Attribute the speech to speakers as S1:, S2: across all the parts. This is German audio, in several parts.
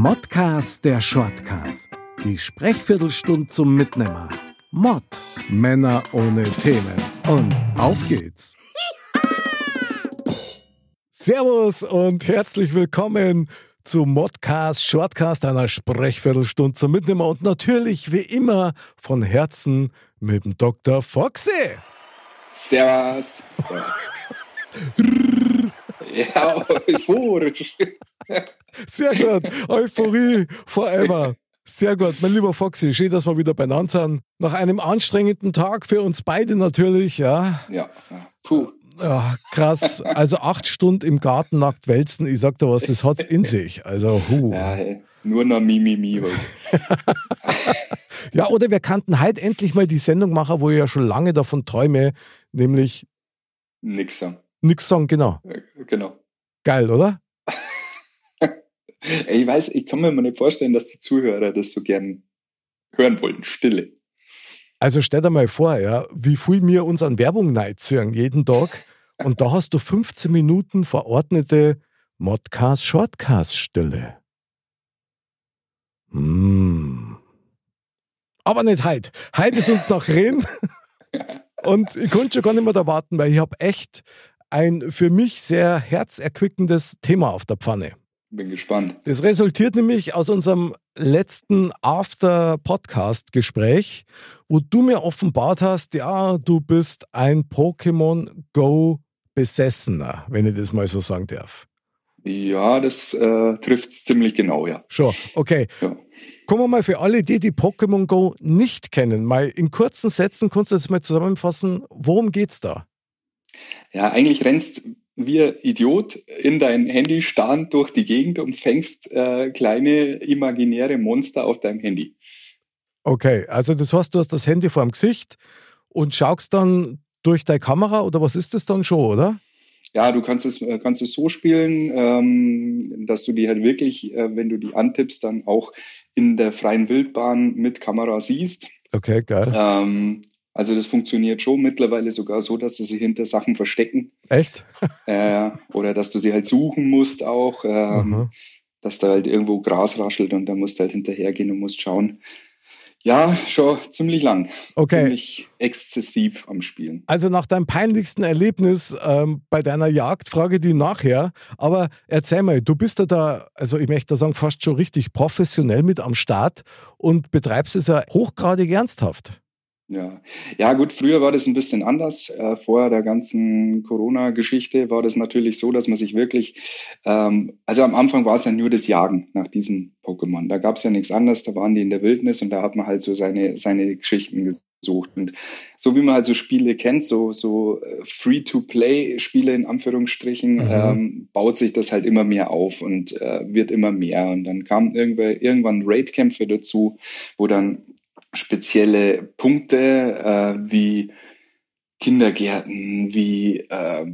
S1: Modcast der Shortcast. Die Sprechviertelstunde zum Mitnehmer. Mod. Männer ohne Themen. Und auf geht's. Servus und herzlich willkommen zu Modcast Shortcast, einer Sprechviertelstunde zum Mitnehmer und natürlich wie immer von Herzen mit dem Dr. Foxy.
S2: Servus. Servus. ja, euphorisch.
S1: Sehr gut. Euphorie forever. Sehr gut, mein lieber Foxy, schön, dass wir wieder beieinander sind. Nach einem anstrengenden Tag für uns beide natürlich, ja.
S2: Ja, puh.
S1: Ja, krass. Also acht Stunden im Garten nackt wälzen, ich sag dir was, das hat's in sich. Also, hu.
S2: Ja, hey, nur noch Mimimi.
S1: ja, oder wir kannten heute endlich mal die Sendung machen, wo ich ja schon lange davon träume, nämlich
S2: Nix sagen.
S1: Nix sagen, genau.
S2: Genau.
S1: Geil, oder?
S2: ich weiß, ich kann mir mal nicht vorstellen, dass die Zuhörer das so gern hören wollen. Stille.
S1: Also stell dir mal vor, ja, wie viel wir uns an Werbung neiziehen jeden Tag. Und da hast du 15 Minuten verordnete Modcast Shortcast Stille. Hm. Aber nicht heute. Heute ist uns noch reden. Und ich konnte schon gar nicht mehr da warten, weil ich habe echt ein für mich sehr herzerquickendes Thema auf der Pfanne.
S2: Bin gespannt.
S1: Das resultiert nämlich aus unserem letzten After-Podcast-Gespräch, wo du mir offenbart hast, ja, du bist ein Pokémon Go-Besessener, wenn ich das mal so sagen darf.
S2: Ja, das äh, trifft es ziemlich genau, ja.
S1: Schon, okay. Ja. Kommen wir mal für alle, die die Pokémon Go nicht kennen, mal in kurzen Sätzen, kannst du das mal zusammenfassen, worum geht's da?
S2: Ja, eigentlich rennst wie ein Idiot in dein Handy starrend durch die Gegend und fängst äh, kleine imaginäre Monster auf deinem Handy.
S1: Okay, also das heißt, du hast das Handy vor dem Gesicht und schaust dann durch deine Kamera oder was ist das dann schon, oder?
S2: Ja, du kannst es, äh, kannst es so spielen, ähm, dass du die halt wirklich, äh, wenn du die antippst, dann auch in der freien Wildbahn mit Kamera siehst.
S1: Okay, geil.
S2: Ähm, also das funktioniert schon mittlerweile sogar so, dass du sie hinter Sachen verstecken.
S1: Echt?
S2: äh, oder dass du sie halt suchen musst auch, ähm, dass da halt irgendwo Gras raschelt und da musst du halt hinterhergehen und musst schauen. Ja, schon ziemlich lang.
S1: Okay.
S2: Ziemlich exzessiv am Spielen.
S1: Also nach deinem peinlichsten Erlebnis ähm, bei deiner Jagd frage die nachher. Aber erzähl mal, du bist ja da, also ich möchte sagen, fast schon richtig professionell mit am Start und betreibst es ja hochgradig ernsthaft.
S2: Ja, ja gut, früher war das ein bisschen anders. Äh, vor der ganzen Corona-Geschichte war das natürlich so, dass man sich wirklich, ähm, also am Anfang war es ja nur das Jagen nach diesen Pokémon. Da gab es ja nichts anderes, da waren die in der Wildnis und da hat man halt so seine, seine Geschichten gesucht. Und so wie man halt so Spiele kennt, so, so äh, Free-to-Play-Spiele in Anführungsstrichen, mhm. ähm, baut sich das halt immer mehr auf und äh, wird immer mehr. Und dann kamen irgendwann Raid-Kämpfe dazu, wo dann spezielle Punkte äh, wie Kindergärten, wie äh,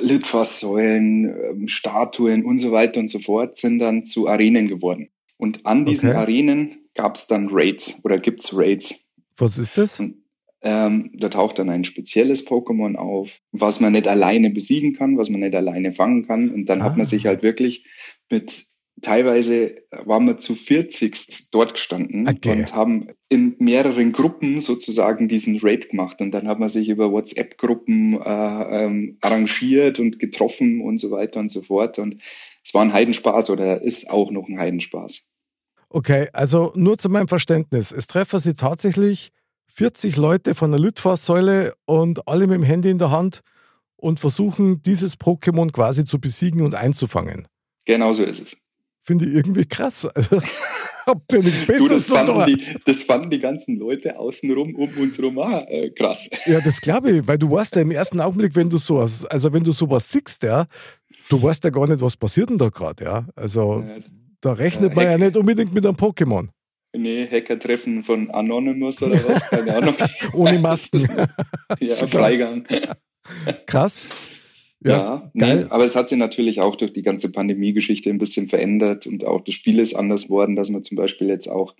S2: Litfaßsäulen, äh, Statuen und so weiter und so fort sind dann zu Arenen geworden. Und an diesen okay. Arenen gab es dann Raids oder gibt es Raids.
S1: Was ist das?
S2: Und, ähm, da taucht dann ein spezielles Pokémon auf, was man nicht alleine besiegen kann, was man nicht alleine fangen kann. Und dann ah. hat man ah. sich halt wirklich mit teilweise waren wir zu 40 dort gestanden okay. und haben in mehreren Gruppen sozusagen diesen Raid gemacht. Und dann hat man sich über WhatsApp-Gruppen äh, ähm, arrangiert und getroffen und so weiter und so fort. Und es war ein Heidenspaß oder ist auch noch ein Heidenspaß.
S1: Okay, also nur zu meinem Verständnis. Es treffen Sie tatsächlich 40 Leute von der Litfaßsäule und alle mit dem Handy in der Hand und versuchen, dieses Pokémon quasi zu besiegen und einzufangen.
S2: Genau so ist es
S1: finde ich irgendwie krass. Also, habt ihr nichts Besseres
S2: du, das, fanden die, das fanden die ganzen Leute außenrum um uns herum äh, krass.
S1: Ja, das glaube ich, weil du weißt ja im ersten Augenblick, wenn du sowas, also wenn du sowas siehst, ja, du weißt ja gar nicht, was passiert denn da gerade, ja. Also ja, da rechnet man ja nicht unbedingt mit einem Pokémon.
S2: Nee, Hacker-Treffen von Anonymous oder was, keine Ahnung.
S1: Ohne Masken.
S2: ja, Freigang.
S1: Krass.
S2: Ja, ja nee, aber es hat sich natürlich auch durch die ganze Pandemie-Geschichte ein bisschen verändert und auch das Spiel ist anders worden, dass man zum Beispiel jetzt auch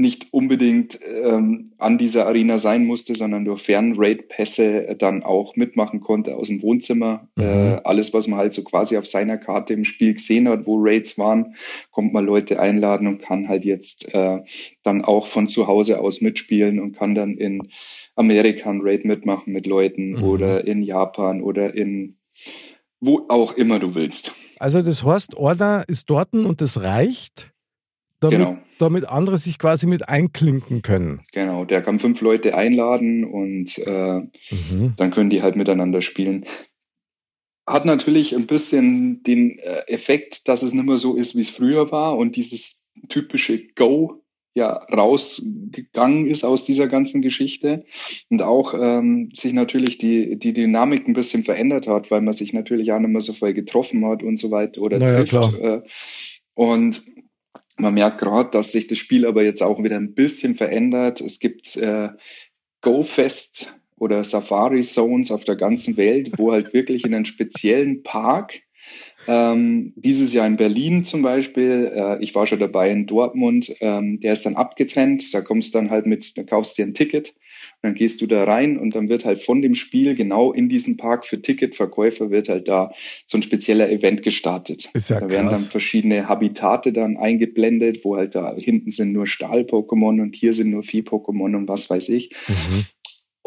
S2: nicht unbedingt ähm, an dieser Arena sein musste, sondern durch Fernrate-Pässe dann auch mitmachen konnte aus dem Wohnzimmer. Mhm. Äh, alles, was man halt so quasi auf seiner Karte im Spiel gesehen hat, wo Rates waren, kommt man Leute einladen und kann halt jetzt äh, dann auch von zu Hause aus mitspielen und kann dann in Amerika ein Raid mitmachen mit Leuten mhm. oder in Japan oder in wo auch immer du willst.
S1: Also das heißt, Order ist dort und das reicht? damit, genau. damit andere sich quasi mit einklinken können.
S2: Genau, der kann fünf Leute einladen und äh, mhm. dann können die halt miteinander spielen. Hat natürlich ein bisschen den äh, Effekt, dass es nicht mehr so ist, wie es früher war und dieses typische Go ja rausgegangen ist aus dieser ganzen Geschichte und auch ähm, sich natürlich die, die Dynamik ein bisschen verändert hat, weil man sich natürlich auch nicht mehr so voll getroffen hat und so weiter oder
S1: naja, trifft. Klar.
S2: Äh, und man merkt gerade, dass sich das Spiel aber jetzt auch wieder ein bisschen verändert. Es gibt äh, GoFest oder Safari Zones auf der ganzen Welt, wo halt wirklich in einem speziellen Park ähm, dieses Jahr in Berlin zum Beispiel, äh, ich war schon dabei in Dortmund, ähm, der ist dann abgetrennt, da kommst du dann halt mit, da kaufst du dir ein Ticket dann gehst du da rein und dann wird halt von dem Spiel genau in diesem Park für Ticketverkäufer wird halt da so ein spezieller Event gestartet.
S1: Ist ja
S2: da werden dann verschiedene Habitate dann eingeblendet, wo halt da hinten sind nur Stahl-Pokémon und hier sind nur Vieh-Pokémon und was weiß ich. Mhm.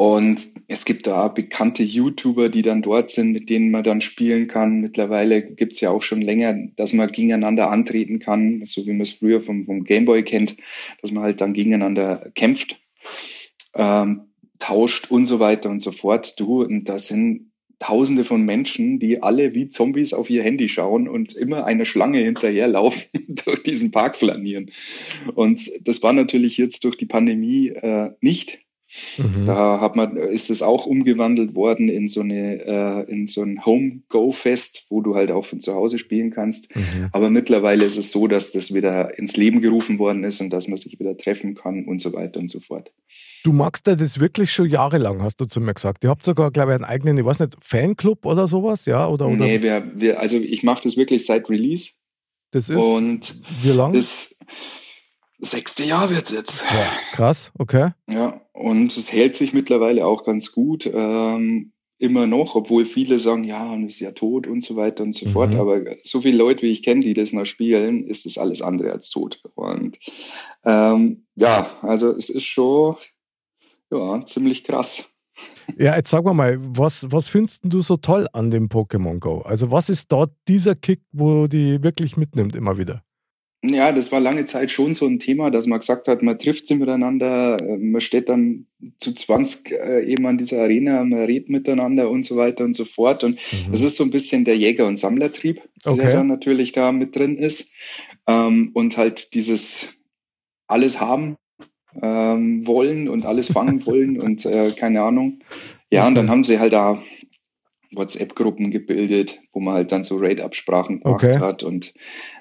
S2: Und es gibt da bekannte YouTuber, die dann dort sind, mit denen man dann spielen kann. Mittlerweile gibt's ja auch schon länger, dass man gegeneinander antreten kann, so wie man es früher vom, vom Gameboy kennt, dass man halt dann gegeneinander kämpft ähm, tauscht und so weiter und so fort. Du, und da sind Tausende von Menschen, die alle wie Zombies auf ihr Handy schauen und immer eine Schlange hinterherlaufen, durch diesen Park flanieren. Und das war natürlich jetzt durch die Pandemie äh, nicht Mhm. Da hat man, ist es auch umgewandelt worden in so eine, äh, in so ein Home-Go-Fest, wo du halt auch von zu Hause spielen kannst. Mhm. Aber mittlerweile ist es so, dass das wieder ins Leben gerufen worden ist und dass man sich wieder treffen kann und so weiter und so fort.
S1: Du magst ja das wirklich schon jahrelang, hast du zu mir gesagt. Ihr habt sogar, glaube ich, einen eigenen, ich weiß nicht, Fanclub oder sowas, ja? Oder, oder?
S2: Nee, wir, wir, also ich mache das wirklich seit Release.
S1: Das ist
S2: und
S1: wie lange?
S2: Sechste Jahr wird es jetzt.
S1: Ja, krass, okay.
S2: Ja, und es hält sich mittlerweile auch ganz gut. Ähm, immer noch, obwohl viele sagen, ja, und ist ja tot und so weiter und so mhm. fort. Aber so viele Leute, wie ich kenne, die das noch spielen, ist das alles andere als tot. Und ähm, ja, also es ist schon ja, ziemlich krass.
S1: Ja, jetzt sag mal, was, was findest du so toll an dem Pokémon Go? Also was ist dort dieser Kick, wo die wirklich mitnimmt immer wieder?
S2: Ja, das war lange Zeit schon so ein Thema, dass man gesagt hat, man trifft sie miteinander, äh, man steht dann zu 20 äh, eben an dieser Arena, man redet miteinander und so weiter und so fort. Und mhm. das ist so ein bisschen der Jäger- und Sammlertrieb, okay. der dann natürlich da mit drin ist. Ähm, und halt dieses alles haben ähm, wollen und alles fangen wollen und äh, keine Ahnung. Ja, okay. und dann haben sie halt da WhatsApp-Gruppen gebildet, wo man halt dann so Raid-Absprachen gemacht okay. hat und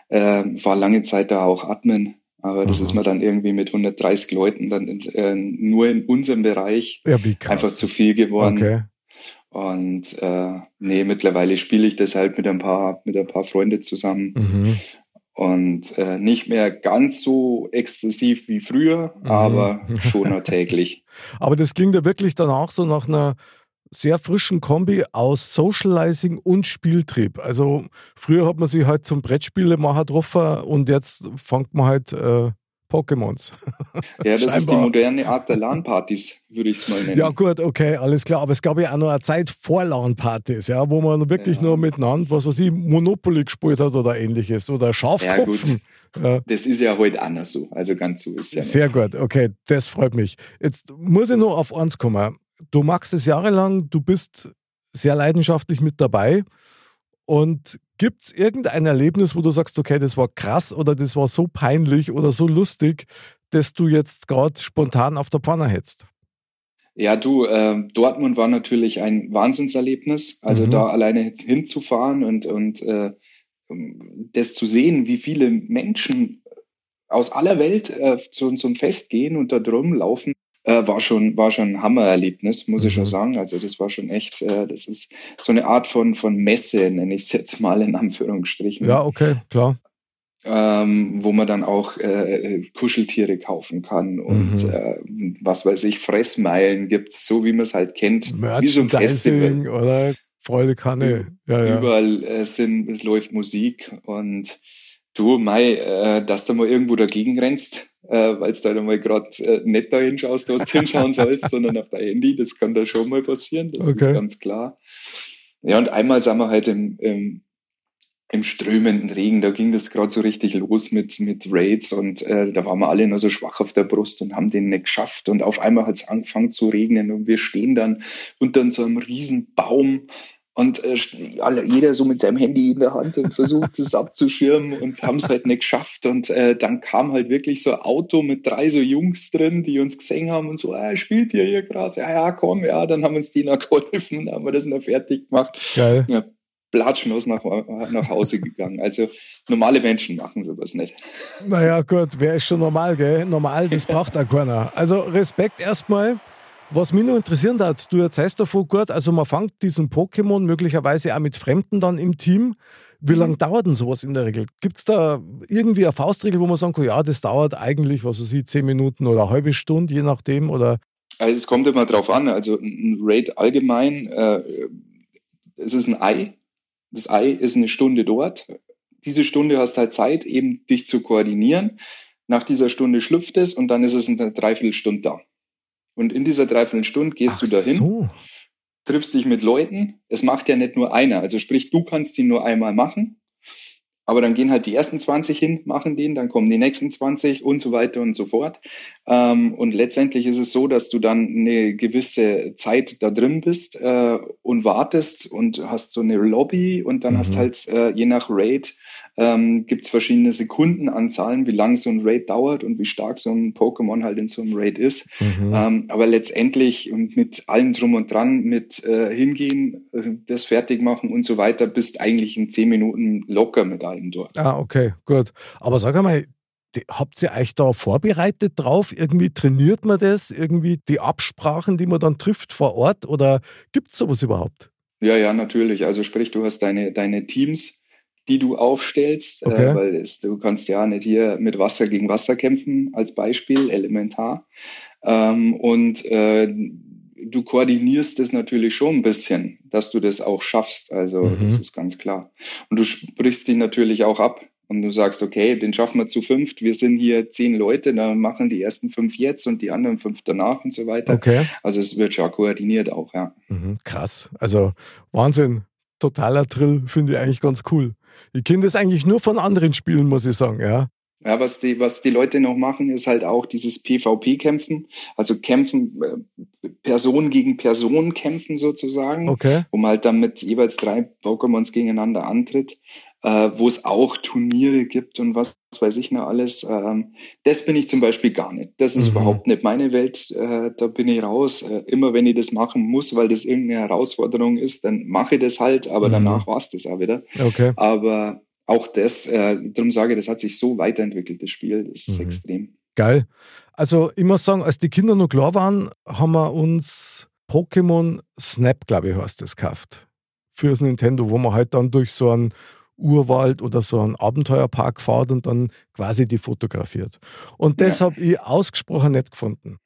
S2: äh, war lange Zeit da auch Admin. Aber das Aha. ist mir dann irgendwie mit 130 Leuten dann äh, nur in unserem Bereich
S1: ja,
S2: einfach zu viel geworden. Okay. Und äh, nee, mittlerweile spiele ich das halt mit ein paar, mit ein paar Freunden zusammen. Mhm. Und äh, nicht mehr ganz so exzessiv wie früher, mhm. aber schon täglich.
S1: aber das klingt ja wirklich dann auch so nach einer sehr frischen Kombi aus Socializing und Spieltrieb. Also früher hat man sich halt zum Brettspielemacher getroffen und jetzt fängt man halt äh, Pokémons.
S2: Ja, das ist die moderne Art der LAN-Partys, würde ich es mal nennen.
S1: Ja, gut, okay, alles klar. Aber es gab ja auch noch eine Zeit vor LAN-Partys, ja, wo man wirklich ja. nur miteinander, was weiß ich, Monopoly gespielt hat oder ähnliches oder Schafkopfen.
S2: Ja, Das ist ja heute anders so. Also ganz so ist ja.
S1: Sehr nicht. gut, okay, das freut mich. Jetzt muss ich nur auf eins kommen du machst es jahrelang, du bist sehr leidenschaftlich mit dabei. Und gibt es irgendein Erlebnis, wo du sagst, okay, das war krass oder das war so peinlich oder so lustig, dass du jetzt gerade spontan auf der Pfanne hättest?
S2: Ja, du, äh, Dortmund war natürlich ein Wahnsinnserlebnis. Also mhm. da alleine hinzufahren und, und äh, das zu sehen, wie viele Menschen aus aller Welt äh, zu unserem Fest gehen und da drum laufen äh, war schon war schon ein Hammererlebnis, muss mhm. ich schon mhm. sagen. Also das war schon echt, äh, das ist so eine Art von von Messe, nenne ich es jetzt mal in Anführungsstrichen.
S1: Ja, okay, klar.
S2: ähm, wo man dann auch äh, Kuscheltiere kaufen kann und mhm. äh, was weiß ich, Fressmeilen gibt's, so wie man es halt kennt.
S1: Wie so oder Freude Kanne.
S2: Ja, ja. Überall äh, sind, es läuft Musik und du, Mai, äh, dass du mal irgendwo dagegen rennst, äh, weil du da mal gerade äh, nicht da hinschaust, wo du hinschauen sollst, sondern auf dein Handy, das kann da schon mal passieren, das okay. ist ganz klar. Ja, und einmal sind wir halt im, im im strömenden Regen, da ging das gerade so richtig los mit, mit Raids und äh, da waren wir alle nur so schwach auf der Brust und haben den nicht geschafft. Und auf einmal hat es angefangen zu regnen und wir stehen dann unter so einem riesen Baum und äh, alle, jeder so mit seinem Handy in der Hand und versucht es abzuschirmen und haben es halt nicht geschafft. Und äh, dann kam halt wirklich so ein Auto mit drei so Jungs drin, die uns gesehen haben und so, ah, spielt ihr hier gerade? Ja, ja, komm, ja, dann haben uns die noch geholfen, dann haben wir das noch fertig gemacht. Geil. Ja, blatschlos nach, nach Hause gegangen. Also normale Menschen machen sowas nicht.
S1: Naja, gut, wer ist schon normal, gell? Normal, das braucht auch keiner. Also Respekt erstmal. Was mich nur interessieren hat, du erzählst davon gut, also man fängt diesen Pokémon möglicherweise auch mit Fremden dann im Team. Wie lange dauert denn sowas in der Regel? Gibt es da irgendwie eine Faustregel, wo man sagen kann, ja, das dauert eigentlich, was weiß ich, zehn Minuten oder eine halbe Stunde, je nachdem? Oder?
S2: Also es kommt immer drauf an. Also ein Raid allgemein, äh, es ist ein Ei, das Ei ist eine Stunde dort. Diese Stunde hast halt Zeit, eben dich zu koordinieren. Nach dieser Stunde schlüpft es und dann ist es eine Dreiviertelstunde da. Und in dieser Dreiviertelstunde gehst Ach du dahin, so. triffst dich mit Leuten. Es macht ja nicht nur einer. Also sprich, du kannst ihn nur einmal machen. Aber dann gehen halt die ersten 20 hin, machen den, dann kommen die nächsten 20 und so weiter und so fort. Ähm, und letztendlich ist es so, dass du dann eine gewisse Zeit da drin bist äh, und wartest und hast so eine Lobby und dann mhm. hast halt äh, je nach Raid ähm, gibt es verschiedene Sekundenanzahlen, wie lang so ein Raid dauert und wie stark so ein Pokémon halt in so einem Raid ist. Mhm. Ähm, aber letztendlich mit allem drum und dran, mit äh, hingehen, äh, das fertig machen und so weiter, bist eigentlich in zehn Minuten locker mit allem dort.
S1: Ah, okay, gut. Aber sag einmal, Habt ihr euch da vorbereitet drauf? Irgendwie trainiert man das? Irgendwie die Absprachen, die man dann trifft vor Ort? Oder gibt es sowas überhaupt?
S2: Ja, ja, natürlich. Also sprich, du hast deine, deine Teams, die du aufstellst, äh, okay. äh, weil es, du kannst ja nicht hier mit Wasser gegen Wasser kämpfen, als Beispiel, elementar. Ähm, und äh, du koordinierst es natürlich schon ein bisschen, dass du das auch schaffst. Also mhm. das ist ganz klar. Und du sprichst dich natürlich auch ab. Und du sagst, okay, den schaffen wir zu fünft. Wir sind hier zehn Leute, dann machen die ersten fünf jetzt und die anderen fünf danach und so weiter. Okay. Also es wird schon koordiniert auch, ja.
S1: Mhm, krass. Also Wahnsinn. Totaler Drill, finde ich eigentlich ganz cool. Ich kenne das eigentlich nur von anderen Spielen, muss ich sagen, ja.
S2: Ja, was die, was die Leute noch machen, ist halt auch dieses PvP-Kämpfen, also kämpfen, äh, Person gegen Person kämpfen sozusagen, okay. wo man halt dann mit jeweils drei Pokémons gegeneinander antritt, äh, wo es auch Turniere gibt und was weiß ich noch alles. Ähm, das bin ich zum Beispiel gar nicht. Das ist mhm. überhaupt nicht meine Welt. Äh, da bin ich raus. Äh, immer wenn ich das machen muss, weil das irgendeine Herausforderung ist, dann mache ich das halt, aber mhm. danach war es das auch wieder. Okay. Aber auch das, äh, darum sage ich, das hat sich so weiterentwickelt, das Spiel, das ist mhm. extrem.
S1: Geil. Also ich muss sagen, als die Kinder noch klar waren, haben wir uns Pokémon Snap, glaube ich, heißt das, gekauft. Fürs Nintendo, wo man halt dann durch so einen Urwald oder so einen Abenteuerpark fahrt und dann quasi die fotografiert. Und das ja. habe ich ausgesprochen nicht gefunden.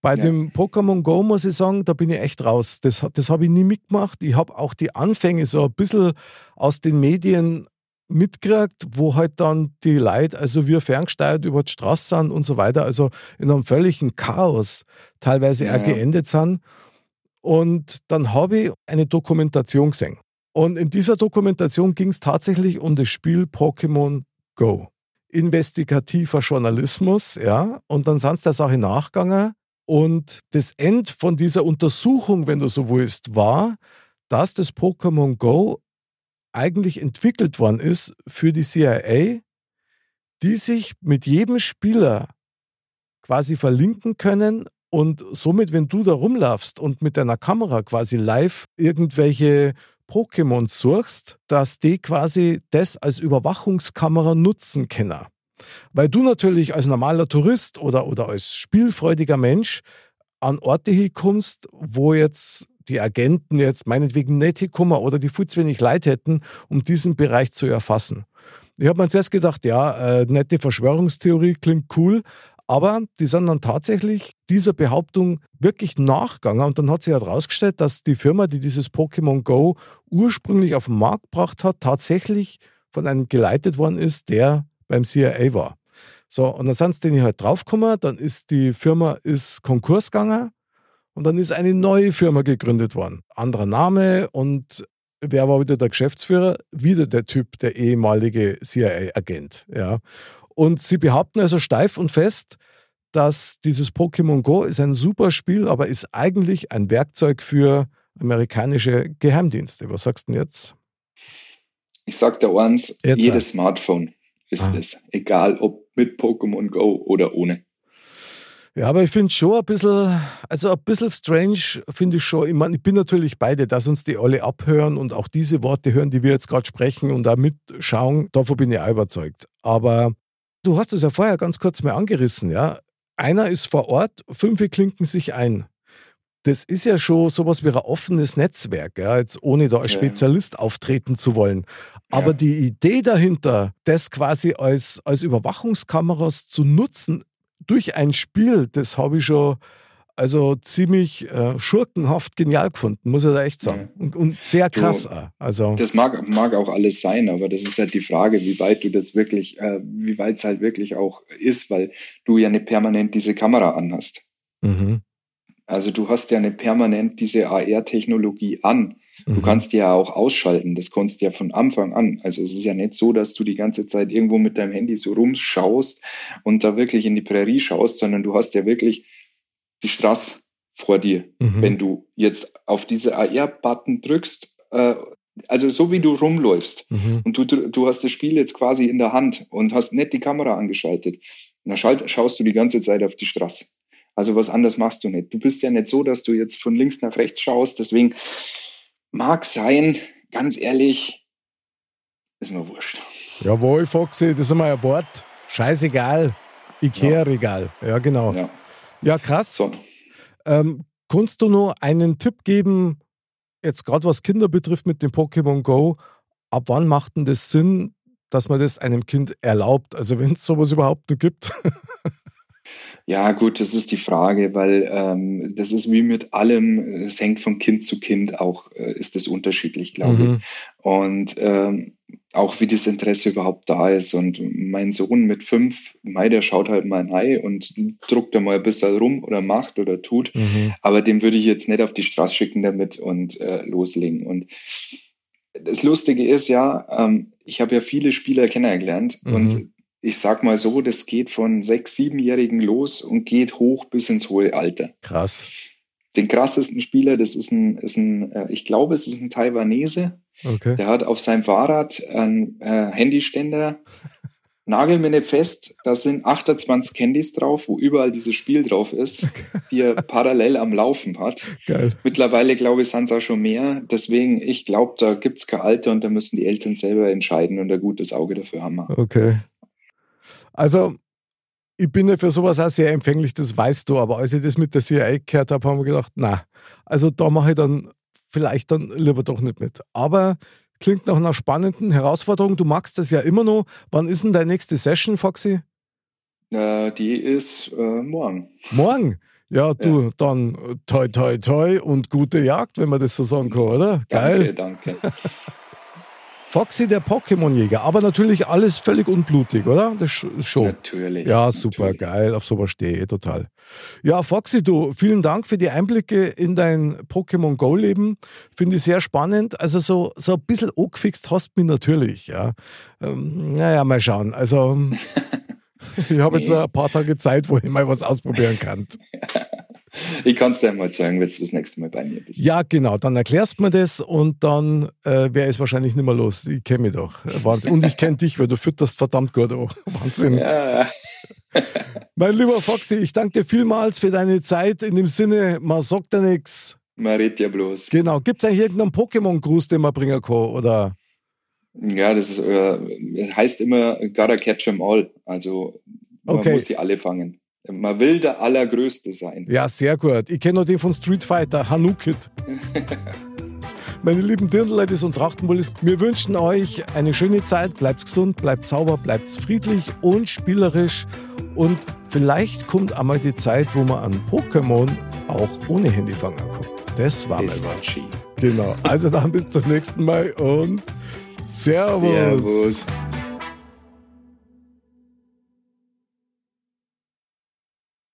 S1: Bei ja. dem Pokémon Go muss ich sagen, da bin ich echt raus. Das, das habe ich nie mitgemacht. Ich habe auch die Anfänge so ein bisschen aus den Medien mitgekriegt, wo halt dann die Leute, also wir ferngesteuert über die Straße sind und so weiter, also in einem völligen Chaos teilweise ja. auch geendet sind. Und dann habe ich eine Dokumentation gesehen. Und in dieser Dokumentation ging es tatsächlich um das Spiel Pokémon Go. Investigativer Journalismus, ja. Und dann sind sie der Sache nachgegangen. Und das End von dieser Untersuchung, wenn du so willst, war, dass das Pokémon Go eigentlich entwickelt worden ist für die CIA, die sich mit jedem Spieler quasi verlinken können und somit, wenn du da rumlaufst und mit deiner Kamera quasi live irgendwelche Pokémon suchst, dass die quasi das als Überwachungskamera nutzen können. Weil du natürlich als normaler Tourist oder, oder als spielfreudiger Mensch an Orte hinkommst, wo jetzt die Agenten jetzt meinetwegen nicht hinkommen oder die viel zu wenig Leid hätten, um diesen Bereich zu erfassen. Ich habe mir zuerst gedacht, ja, äh, nette Verschwörungstheorie klingt cool, aber die sind dann tatsächlich dieser Behauptung wirklich nachgegangen und dann hat sich herausgestellt, dass die Firma, die dieses Pokémon Go ursprünglich auf den Markt gebracht hat, tatsächlich von einem geleitet worden ist, der beim CIA war. So, und dann sind sie denen halt draufgekommen, dann ist die Firma ist Konkurs gegangen und dann ist eine neue Firma gegründet worden. Anderer Name und wer war wieder der Geschäftsführer? Wieder der Typ, der ehemalige CIA-Agent. Ja. Und sie behaupten also steif und fest, dass dieses Pokémon Go ist ein super Spiel, aber ist eigentlich ein Werkzeug für amerikanische Geheimdienste. Was sagst du denn jetzt?
S2: Ich sag dir eins, jetzt jedes Smartphone ist ah. es. Egal ob mit Pokémon Go oder ohne.
S1: Ja, aber ich finde schon ein bisschen, also ein bisschen strange finde ich schon. Ich meine, ich bin natürlich beide, dass uns die alle abhören und auch diese Worte hören, die wir jetzt gerade sprechen und da mitschauen. Davon bin ich auch überzeugt. Aber Du hast es ja vorher ganz kurz mal angerissen, ja. Einer ist vor Ort, fünf klinken sich ein. Das ist ja schon sowas wie ein offenes Netzwerk, ja, jetzt ohne da als Spezialist auftreten zu wollen. Aber ja. die Idee dahinter, das quasi als, als Überwachungskameras zu nutzen durch ein Spiel, das habe ich schon also ziemlich äh, schurkenhaft genial gefunden, muss ich da echt sagen. Ja. Und, und, sehr krass. Du, also.
S2: Das mag, mag auch alles sein, aber das ist halt die Frage, wie weit du das wirklich, äh, wie weit es halt wirklich auch ist, weil du ja nicht permanent diese Kamera anhast. Mhm. Also du hast ja nicht permanent diese AR-Technologie an. Du mhm. kannst die ja auch ausschalten. Das konntest du ja von Anfang an. Also es ist ja nicht so, dass du die ganze Zeit irgendwo mit deinem Handy so rumschaust und da wirklich in die Prärie schaust, sondern du hast ja wirklich die Straße vor dir. Mhm. Wenn du jetzt auf diese AR-Button drückst, äh, also so wie du rumläufst mhm. und du, du hast das Spiel jetzt quasi in der Hand und hast nicht die Kamera angeschaltet, dann schaust du die ganze Zeit auf die Straße. Also was anderes machst du nicht. Du bist ja nicht so, dass du jetzt von links nach rechts schaust. Deswegen mag sein, ganz ehrlich, ist mir wurscht.
S1: Jawohl, Foxy, das ist mal ein Wort. Scheißegal. Ikea-Regal. Ja. ja, genau. Ja. Ja, krass. So. Ähm, kannst du nur einen Tipp geben, jetzt gerade was Kinder betrifft mit dem Pokémon Go? Ab wann macht denn das Sinn, dass man das einem Kind erlaubt? Also wenn es sowas überhaupt noch gibt?
S2: Ja, gut, das ist die Frage, weil ähm, das ist wie mit allem, es hängt von Kind zu Kind auch, äh, ist das unterschiedlich, glaube mhm. ich. Und ähm, auch wie das Interesse überhaupt da ist. Und mein Sohn mit fünf, Mai, der schaut halt mal ein und druckt da mal ein bisschen rum oder macht oder tut. Mhm. Aber dem würde ich jetzt nicht auf die Straße schicken damit und äh, loslegen. Und das Lustige ist ja, ähm, ich habe ja viele Spieler kennengelernt mhm. und ich sag mal so, das geht von sechs, siebenjährigen los und geht hoch bis ins hohe Alter.
S1: Krass.
S2: Den krassesten Spieler, das ist ein, ist ein äh, ich glaube, es ist ein Taiwanese. Okay. Der hat auf seinem Fahrrad einen äh, Handyständer. Nagel mir nicht fest, da sind 28 Candies drauf, wo überall dieses Spiel drauf ist, die er parallel am Laufen hat. Geil. Mittlerweile, glaube ich, sind es auch schon mehr. Deswegen, ich glaube, da gibt es kein Alter und da müssen die Eltern selber entscheiden und ein gutes Auge dafür haben.
S1: Okay. Also, ich bin ja für sowas auch sehr empfänglich, das weißt du, aber als ich das mit der CIA gehört habe, haben wir gedacht, na, also da mache ich dann vielleicht dann lieber doch nicht mit. Aber klingt nach einer spannenden Herausforderung. Du magst das ja immer noch. Wann ist denn deine nächste Session, Foxy?
S2: Äh, die ist äh, morgen.
S1: Morgen? Ja, du, ja. dann toi, toi, toi und gute Jagd, wenn man das so sagen kann, oder?
S2: Geil. Danke, danke.
S1: Foxy der Pokémon-Jäger, aber natürlich alles völlig unblutig, oder? Das schon.
S2: Natürlich.
S1: Ja, super, natürlich. geil. Auf sowas stehe ich total. Ja, Foxy, du, vielen Dank für die Einblicke in dein Pokémon Go-Leben. Finde ich sehr spannend. Also, so, so ein bisschen angefixt hast du mich natürlich, ja. Ähm, naja, mal schauen. Also, ich habe nee. jetzt ein paar Tage Zeit, wo ich mal was ausprobieren kann.
S2: Ich kann es dir mal sagen, wenn du das nächste Mal bei mir bist.
S1: Ja, genau. Dann erklärst du mir das und dann äh, wäre es wahrscheinlich nicht mehr los. Ich kenne mich doch. Wahnsinn. Und ich kenne dich, weil du fütterst verdammt gut auch. Wahnsinn. Ja. mein lieber Foxy, ich danke dir vielmals für deine Zeit. In dem Sinne, man sagt ja nichts.
S2: Man redet ja bloß.
S1: Genau. Gibt es eigentlich irgendeinen Pokémon-Gruß, den man bringen kann? Oder?
S2: Ja, das, ist, äh, heißt immer, gotta catch them all. Also man okay. muss sie alle fangen. Man will der Allergrößte sein.
S1: Ja, sehr gut. Ich kenne nur den von Street Fighter, Hanukit. Meine lieben Dirndleites und Trachtenbullis, wir wünschen euch eine schöne Zeit. Bleibt gesund, bleibt sauber, bleibt friedlich und spielerisch. Und vielleicht kommt einmal die Zeit, wo man an Pokémon auch ohne Handy fangen kann. Das war das mal was. Genau. Also dann bis zum nächsten Mal und Servus. Servus.